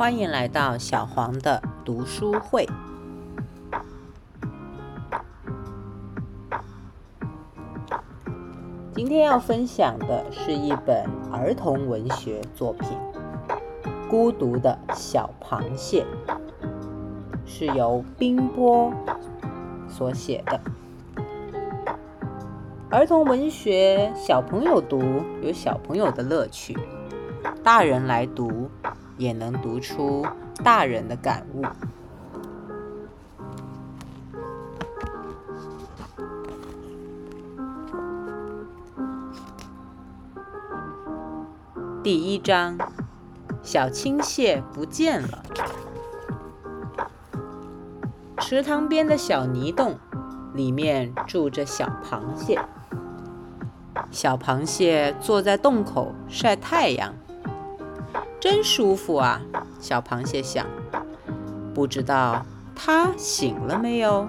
欢迎来到小黄的读书会。今天要分享的是一本儿童文学作品《孤独的小螃蟹》，是由冰波所写的。儿童文学，小朋友读有小朋友的乐趣，大人来读也能读出大人的感悟。第一章，小青蟹不见了。池塘边的小泥洞，里面住着小螃蟹。小螃蟹坐在洞口晒太阳，真舒服啊！小螃蟹想。不知道它醒了没有？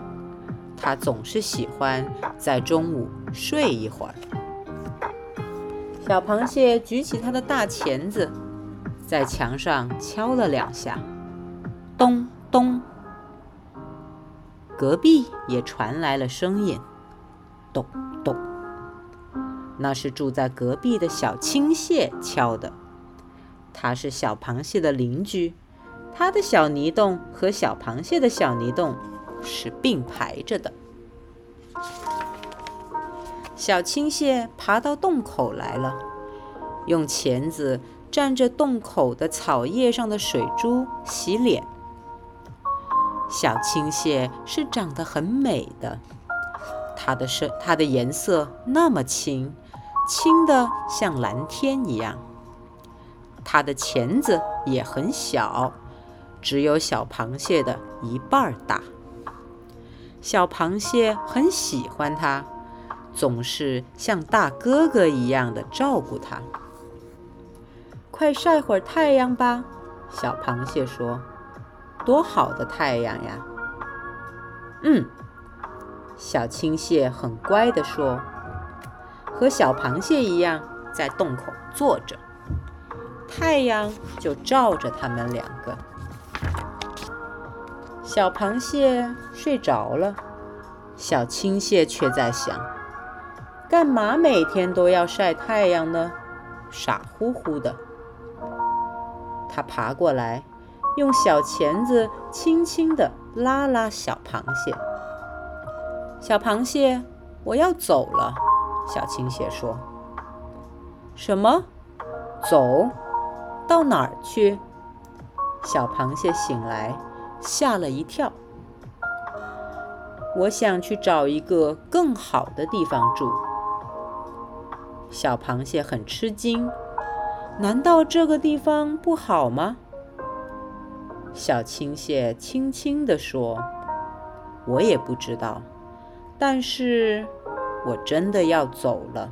它总是喜欢在中午睡一会儿。小螃蟹举起它的大钳子，在墙上敲了两下，咚咚。隔壁也传来了声音，咚咚。那是住在隔壁的小青蟹敲的。它是小螃蟹的邻居，它的小泥洞和小螃蟹的小泥洞是并排着的。小青蟹爬到洞口来了，用钳子蘸着洞口的草叶上的水珠洗脸。小青蟹是长得很美的，它的色它的颜色那么清。轻的像蓝天一样，它的钳子也很小，只有小螃蟹的一半大。小螃蟹很喜欢它，总是像大哥哥一样的照顾它。快晒会儿太阳吧，小螃蟹说：“多好的太阳呀！”嗯，小青蟹很乖地说。和小螃蟹一样，在洞口坐着，太阳就照着他们两个。小螃蟹睡着了，小青蟹却在想：干嘛每天都要晒太阳呢？傻乎乎的。它爬过来，用小钳子轻轻地拉拉小螃蟹。小螃蟹，我要走了。小青蟹说：“什么？走到哪儿去？”小螃蟹醒来，吓了一跳。我想去找一个更好的地方住。小螃蟹很吃惊：“难道这个地方不好吗？”小青蟹轻轻地说：“我也不知道，但是……”我真的要走了，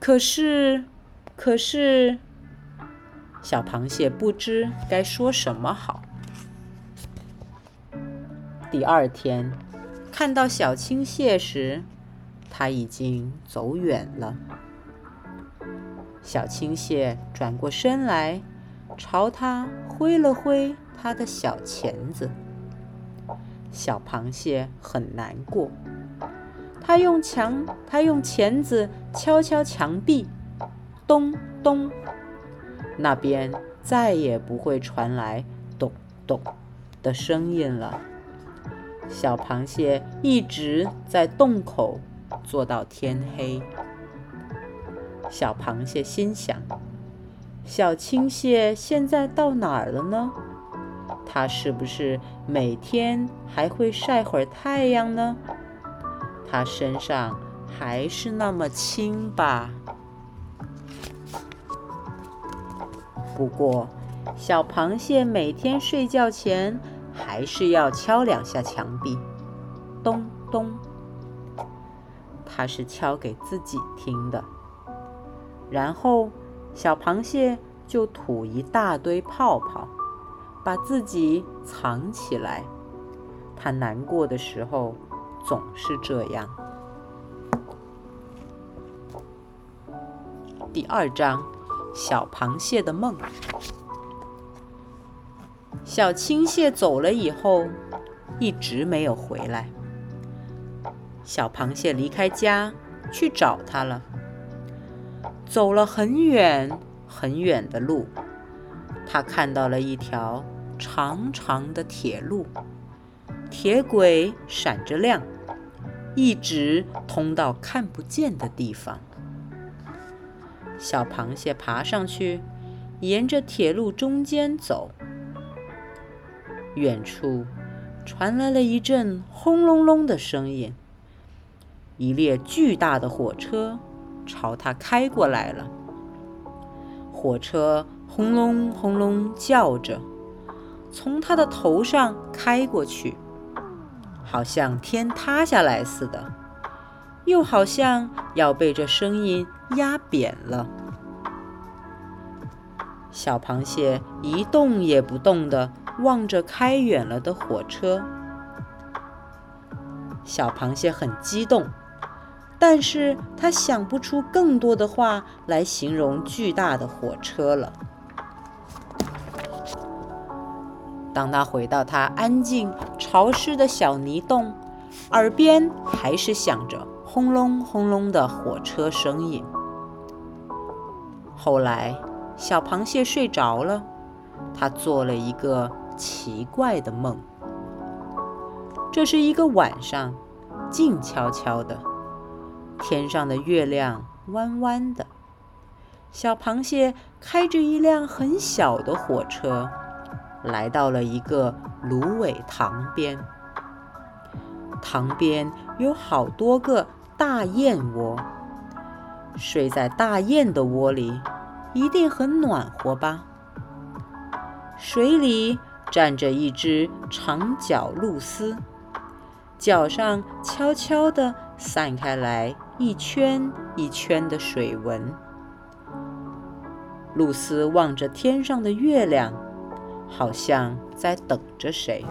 可是，可是，小螃蟹不知该说什么好。第二天，看到小青蟹时，它已经走远了。小青蟹转过身来，朝它挥了挥它的小钳子。小螃蟹很难过。它用墙，它用钳子敲敲墙壁，咚咚，那边再也不会传来咚咚的声音了。小螃蟹一直在洞口坐到天黑。小螃蟹心想：小青蟹现在到哪儿了呢？它是不是每天还会晒会儿太阳呢？它身上还是那么轻吧？不过，小螃蟹每天睡觉前还是要敲两下墙壁，咚咚。它是敲给自己听的。然后，小螃蟹就吐一大堆泡泡，把自己藏起来。它难过的时候。总是这样。第二章：小螃蟹的梦。小青蟹走了以后，一直没有回来。小螃蟹离开家去找它了，走了很远很远的路，它看到了一条长长的铁路，铁轨闪着亮，一直通到看不见的地方。小螃蟹爬上去，沿着铁路中间走。远处传来了一阵轰隆隆的声音，一列巨大的火车朝它开过来了。火车轰隆轰隆叫着，从它的头上开过去，好像天塌下来似的，又好像要被这声音压扁了。小螃蟹一动也不动地望着开远了的火车。小螃蟹很激动，但是它想不出更多的话来形容巨大的火车了。当它回到它安静潮湿的小泥洞，耳边还是响着轰隆轰隆的火车声音。后来。小螃蟹睡着了，它做了一个奇怪的梦。这是一个晚上，静悄悄的，天上的月亮弯弯的。小螃蟹开着一辆很小的火车，来到了一个芦苇塘边。塘边有好多个大雁窝，睡在大雁的窝里。一定很暖和吧？水里站着一只长脚鹭鸶，脚上悄悄地散开来一圈一圈的水纹。鹭鸶望着天上的月亮，好像在等着谁。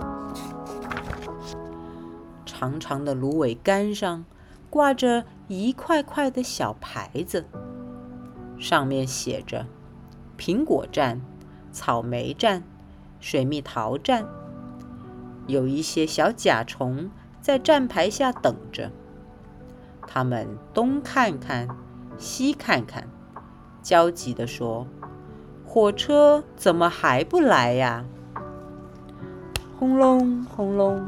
长长的芦苇杆上挂着一块块的小牌子。上面写着“苹果站、草莓站、水蜜桃站”，有一些小甲虫在站牌下等着。他们东看看，西看看，焦急地说：“火车怎么还不来呀？”轰隆轰隆，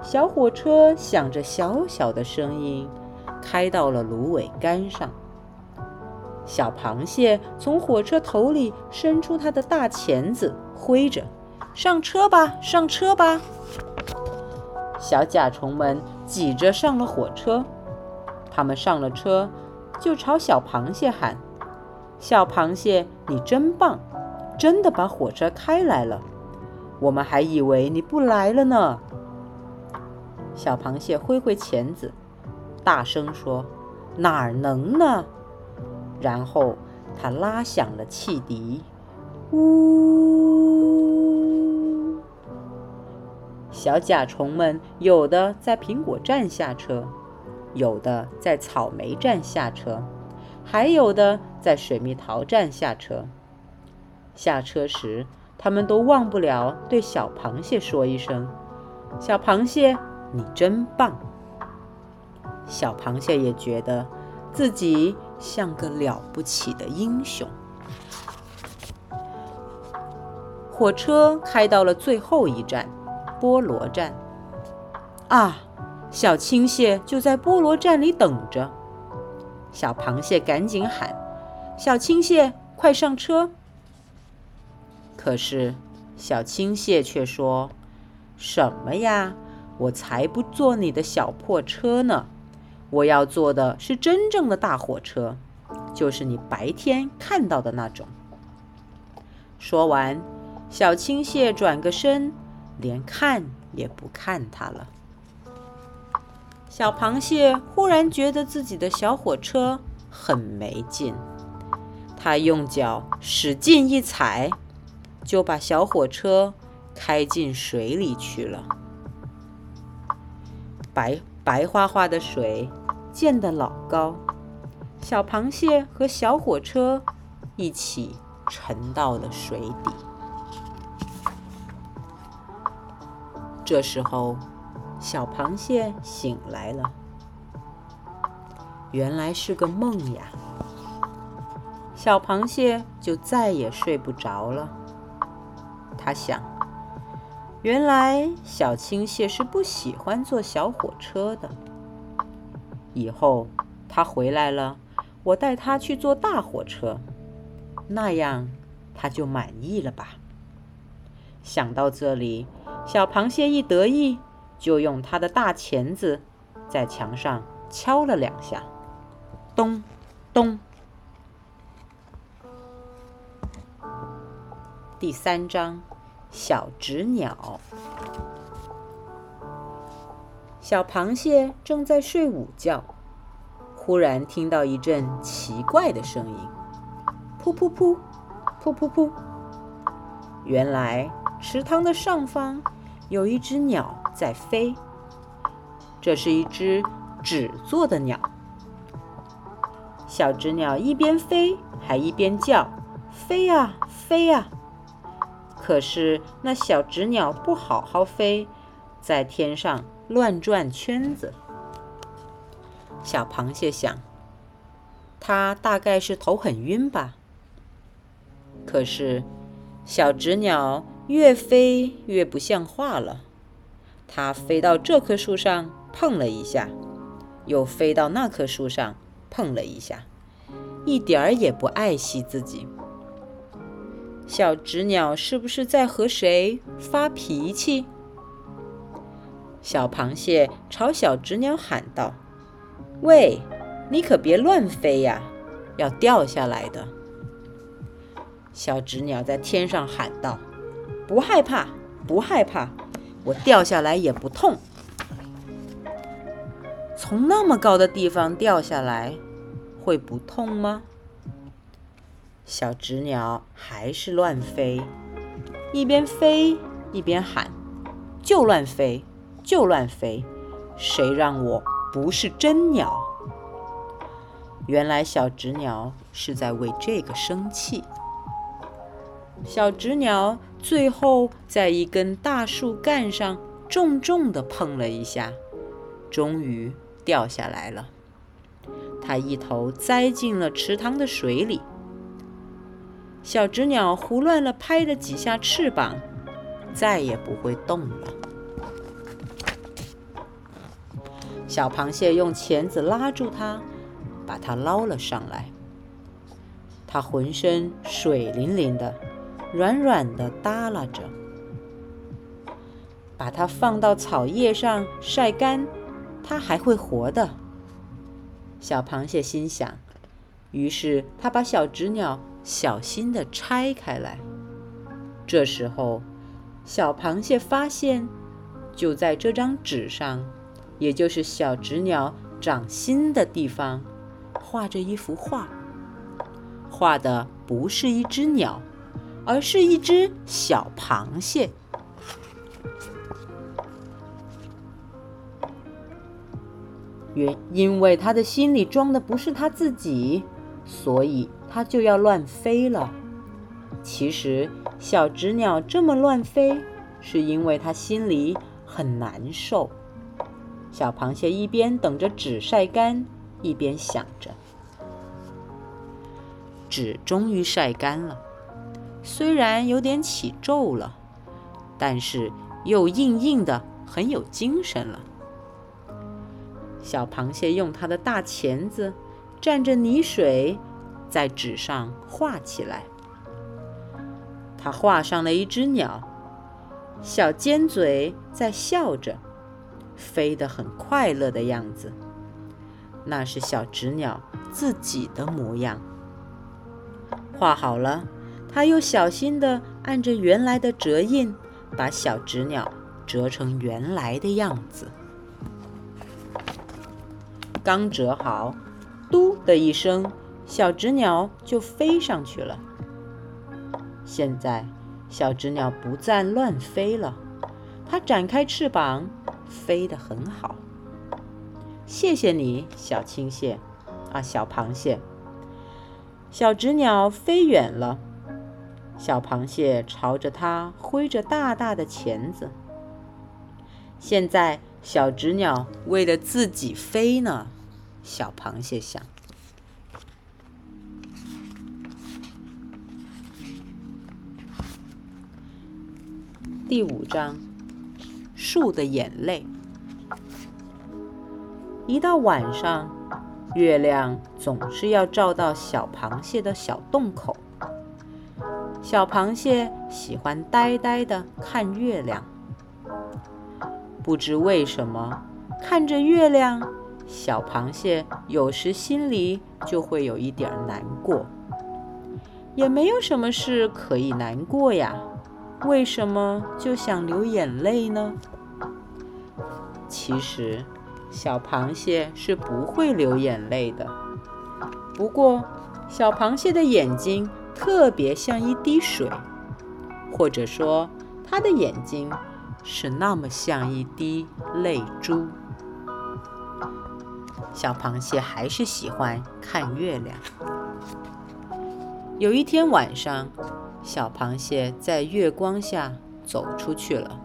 小火车响着小小的声音，开到了芦苇杆上。小螃蟹从火车头里伸出它的大钳子，挥着：“上车吧，上车吧！”小甲虫们挤着上了火车。他们上了车，就朝小螃蟹喊：“小螃蟹，你真棒，真的把火车开来了！我们还以为你不来了呢。”小螃蟹挥挥钳子，大声说：“哪儿能呢？”然后他拉响了汽笛，呜！小甲虫们有的在苹果站下车，有的在草莓站下车，还有的在水蜜桃站下车。下车时，他们都忘不了对小螃蟹说一声：“小螃蟹，你真棒。”小螃蟹也觉得自己。像个了不起的英雄。火车开到了最后一站——菠萝站。啊，小青蟹就在菠萝站里等着。小螃蟹赶紧喊：“小青蟹，快上车！”可是小青蟹却说：“什么呀？我才不坐你的小破车呢！”我要坐的是真正的大火车，就是你白天看到的那种。说完，小青蟹转个身，连看也不看它了。小螃蟹忽然觉得自己的小火车很没劲，它用脚使劲一踩，就把小火车开进水里去了。白。白花花的水溅得老高，小螃蟹和小火车一起沉到了水底。这时候，小螃蟹醒来了，原来是个梦呀。小螃蟹就再也睡不着了。它想，原来小青蟹是不喜欢坐小火车的。以后它回来了，我带它去坐大火车，那样它就满意了吧？想到这里，小螃蟹一得意，就用它的大钳子在墙上敲了两下，咚，咚。第三章，小纸鸟。小螃蟹正在睡午觉，忽然听到一阵奇怪的声音：噗噗噗，噗噗噗。原来池塘的上方有一只鸟在飞，这是一只纸做的鸟。小纸鸟一边飞还一边叫：“飞呀，飞呀！”可是那小纸鸟不好好飞，在天上乱转圈子。小螃蟹想，它大概是头很晕吧。可是小纸鸟越飞越不像话了，它飞到这棵树上碰了一下，又飞到那棵树上碰了一下，一点儿也不爱惜自己。小纸鸟是不是在和谁发脾气？小螃蟹朝小纸鸟喊道：“喂，你可别乱飞呀，要掉下来的。”小纸鸟在天上喊道：“不害怕，不害怕，我掉下来也不痛。从那么高的地方掉下来，会不痛吗？”小纸鸟还是乱飞，一边飞一边喊：“就乱飞，就乱飞，谁让我不是真鸟？”原来小纸鸟是在为这个生气。小纸鸟最后在一根大树干上重重地碰了一下，终于掉下来了。它一头栽进了池塘的水里。小纸鸟胡乱了拍了几下翅膀，再也不会动了。小螃蟹用钳子拉住它，把它捞了上来。它浑身水灵灵的，软软的耷拉着。把它放到草叶上晒干，它还会活的。小螃蟹心想。于是，它把小纸鸟。小心地拆开来。这时候，小螃蟹发现，就在这张纸上，也就是小纸鸟掌心的地方，画着一幅画。画的不是一只鸟，而是一只小螃蟹。原因为他的心里装的不是他自己，所以。它就要乱飞了。其实，小纸鸟这么乱飞，是因为它心里很难受。小螃蟹一边等着纸晒干，一边想着。纸终于晒干了，虽然有点起皱了，但是又硬硬的，很有精神了。小螃蟹用它的大钳子蘸着泥水。在纸上画起来。他画上了一只鸟，小尖嘴在笑着，飞得很快乐的样子。那是小纸鸟自己的模样。画好了，他又小心地按着原来的折印，把小纸鸟折成原来的样子。刚折好，嘟的一声。小纸鸟就飞上去了。现在，小纸鸟不再乱飞了，它展开翅膀，飞得很好。谢谢你，小青蟹，啊，小螃蟹。小纸鸟飞远了，小螃蟹朝着它挥着大大的钳子。现在小纸鸟为了自己飞呢。小螃蟹想。第五章：树的眼泪。一到晚上，月亮总是要照到小螃蟹的小洞口。小螃蟹喜欢呆呆的看月亮。不知为什么，看着月亮，小螃蟹有时心里就会有一点难过。也没有什么事可以难过呀，为什么就想流眼泪呢？其实。小螃蟹是不会流眼泪的，不过小螃蟹的眼睛特别像一滴水，或者说它的眼睛是那么像一滴泪珠。小螃蟹还是喜欢看月亮。有一天晚上，小螃蟹在月光下走出去了，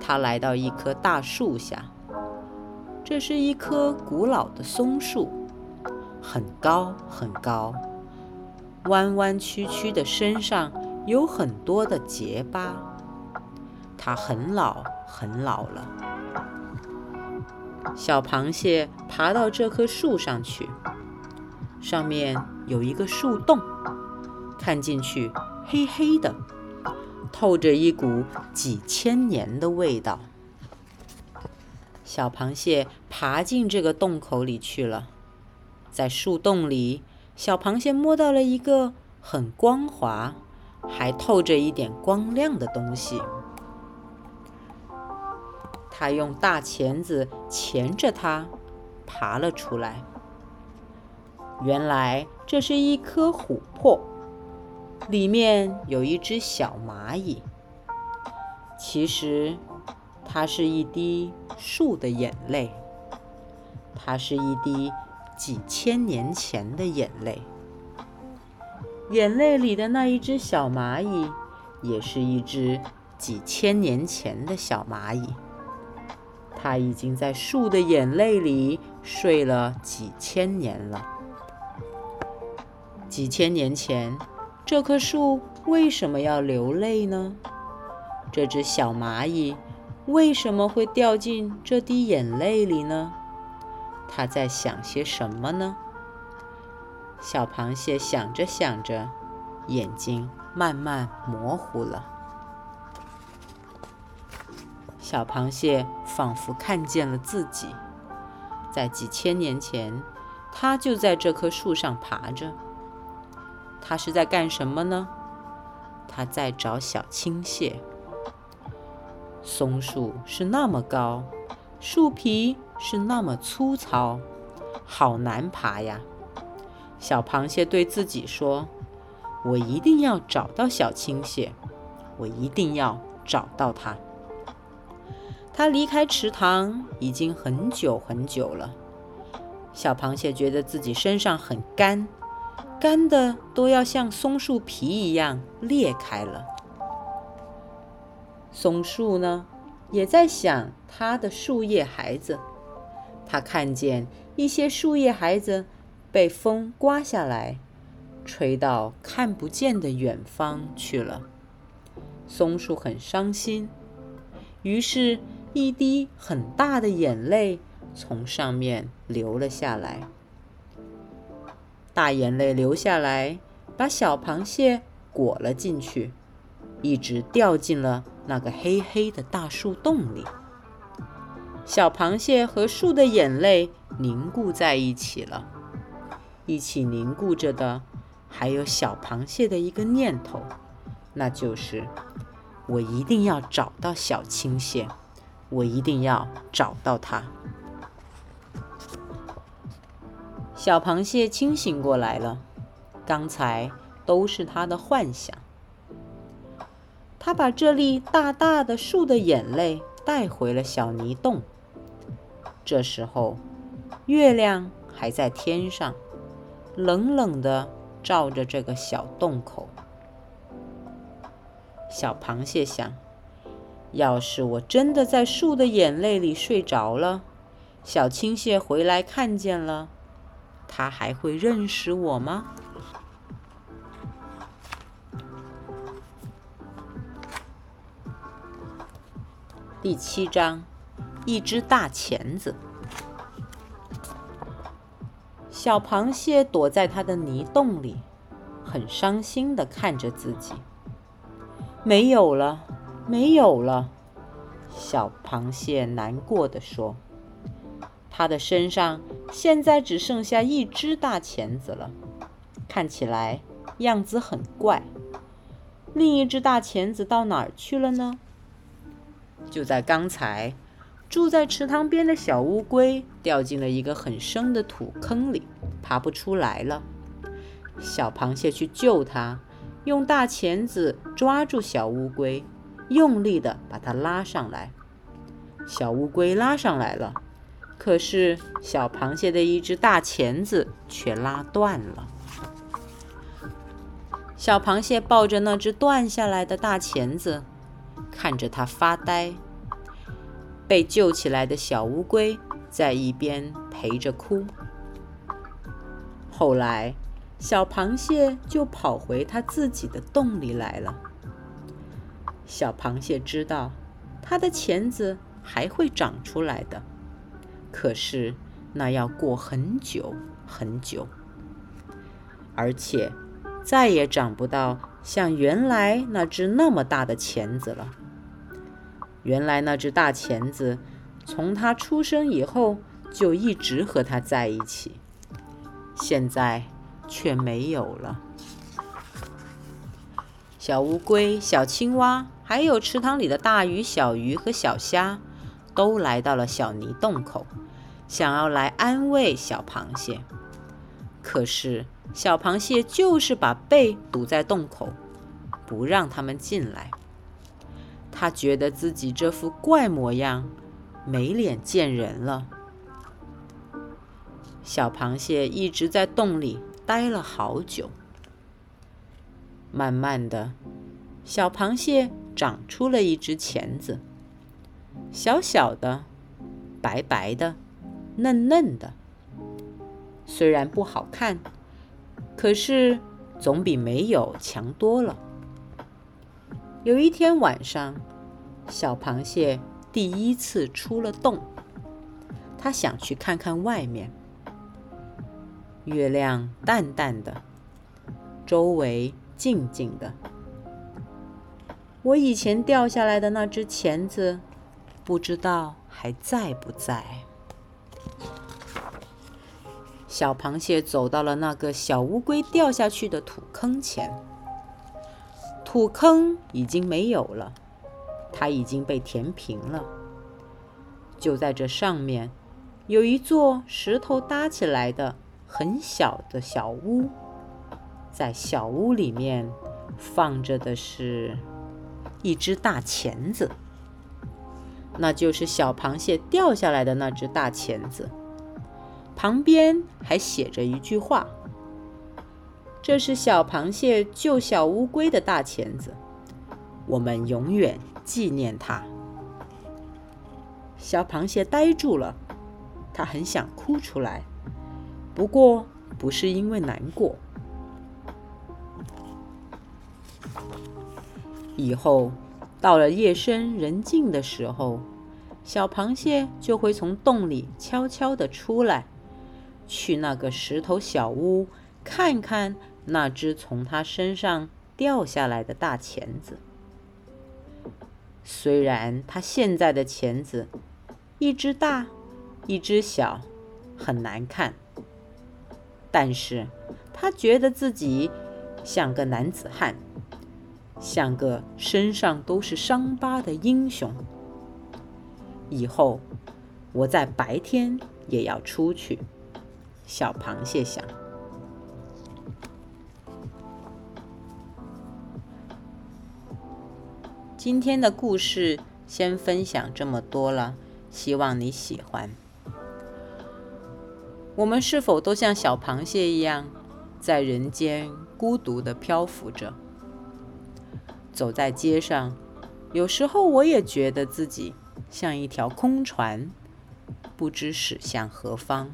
它来到一棵大树下。这是一棵古老的松树，很高很高，弯弯曲曲的身上有很多的结疤。它很老很老了。小螃蟹爬到这棵树上去，上面有一个树洞，看进去黑黑的，透着一股几千年的味道。小螃蟹爬进这个洞口里去了，在树洞里，小螃蟹摸到了一个很光滑、还透着一点光亮的东西。它用大钳子钳着它，爬了出来。原来这是一颗琥珀，里面有一只小蚂蚁。其实。它是一滴树的眼泪，它是一滴几千年前的眼泪。眼泪里的那一只小蚂蚁，也是一只几千年前的小蚂蚁。它已经在树的眼泪里睡了几千年了。几千年前，这棵树为什么要流泪呢？这只小蚂蚁。为什么会掉进这滴眼泪里呢？它在想些什么呢？小螃蟹想着想着，眼睛慢慢模糊了。小螃蟹仿佛看见了自己，在几千年前，它就在这棵树上爬着。它是在干什么呢？它在找小青蟹。松树是那么高，树皮是那么粗糙，好难爬呀！小螃蟹对自己说：“我一定要找到小青蟹，我一定要找到它。”它离开池塘已经很久很久了。小螃蟹觉得自己身上很干，干的都要像松树皮一样裂开了。松树呢，也在想它的树叶孩子。它看见一些树叶孩子被风刮下来，吹到看不见的远方去了。松树很伤心，于是，一滴很大的眼泪从上面流了下来。大眼泪流下来，把小螃蟹裹了进去。一直掉进了那个黑黑的大树洞里。小螃蟹和树的眼泪凝固在一起了，一起凝固着的还有小螃蟹的一个念头，那就是我一定要找到小青蟹，我一定要找到它。小螃蟹清醒过来了，刚才都是它的幻想。他把这粒大大的树的眼泪带回了小泥洞。这时候，月亮还在天上，冷冷的照着这个小洞口。小螃蟹想：要是我真的在树的眼泪里睡着了，小青蟹回来看见了，他还会认识我吗？第七章，一只大钳子。小螃蟹躲在它的泥洞里，很伤心的看着自己。没有了，没有了！小螃蟹难过的说：“它的身上现在只剩下一只大钳子了，看起来样子很怪。另一只大钳子到哪儿去了呢？”就在刚才，住在池塘边的小乌龟掉进了一个很深的土坑里，爬不出来了。小螃蟹去救它，用大钳子抓住小乌龟，用力地把它拉上来。小乌龟拉上来了，可是小螃蟹的一只大钳子却拉断了。小螃蟹抱着那只断下来的大钳子。看着它发呆，被救起来的小乌龟在一边陪着哭。后来，小螃蟹就跑回它自己的洞里来了。小螃蟹知道，它的钳子还会长出来的，可是那要过很久很久，而且再也长不到像原来那只那么大的钳子了。原来那只大钳子，从它出生以后就一直和它在一起，现在却没有了。小乌龟、小青蛙，还有池塘里的大鱼、小鱼和小虾，都来到了小泥洞口，想要来安慰小螃蟹。可是小螃蟹就是把背堵在洞口，不让他们进来。他觉得自己这副怪模样没脸见人了。小螃蟹一直在洞里待了好久。慢慢的，小螃蟹长出了一只钳子，小小的、白白的、嫩嫩的。虽然不好看，可是总比没有强多了。有一天晚上，小螃蟹第一次出了洞。它想去看看外面。月亮淡淡的，周围静静的。我以前掉下来的那只钳子，不知道还在不在。小螃蟹走到了那个小乌龟掉下去的土坑前。土坑已经没有了，它已经被填平了。就在这上面，有一座石头搭起来的很小的小屋，在小屋里面放着的是一只大钳子，那就是小螃蟹掉下来的那只大钳子。旁边还写着一句话。这是小螃蟹救小乌龟的大钳子，我们永远纪念它。小螃蟹呆住了，它很想哭出来，不过不是因为难过。以后到了夜深人静的时候，小螃蟹就会从洞里悄悄地出来，去那个石头小屋看看。那只从他身上掉下来的大钳子，虽然他现在的钳子一只大，一只小，很难看，但是他觉得自己像个男子汉，像个身上都是伤疤的英雄。以后我在白天也要出去。小螃蟹想。今天的故事先分享这么多了，希望你喜欢。我们是否都像小螃蟹一样，在人间孤独的漂浮着？走在街上，有时候我也觉得自己像一条空船，不知驶向何方。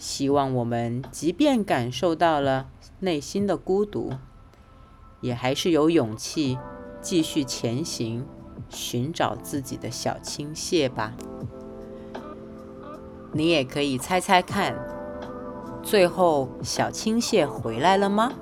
希望我们即便感受到了内心的孤独，也还是有勇气继续前行，寻找自己的小青蟹吧。你也可以猜猜看，最后小青蟹回来了吗？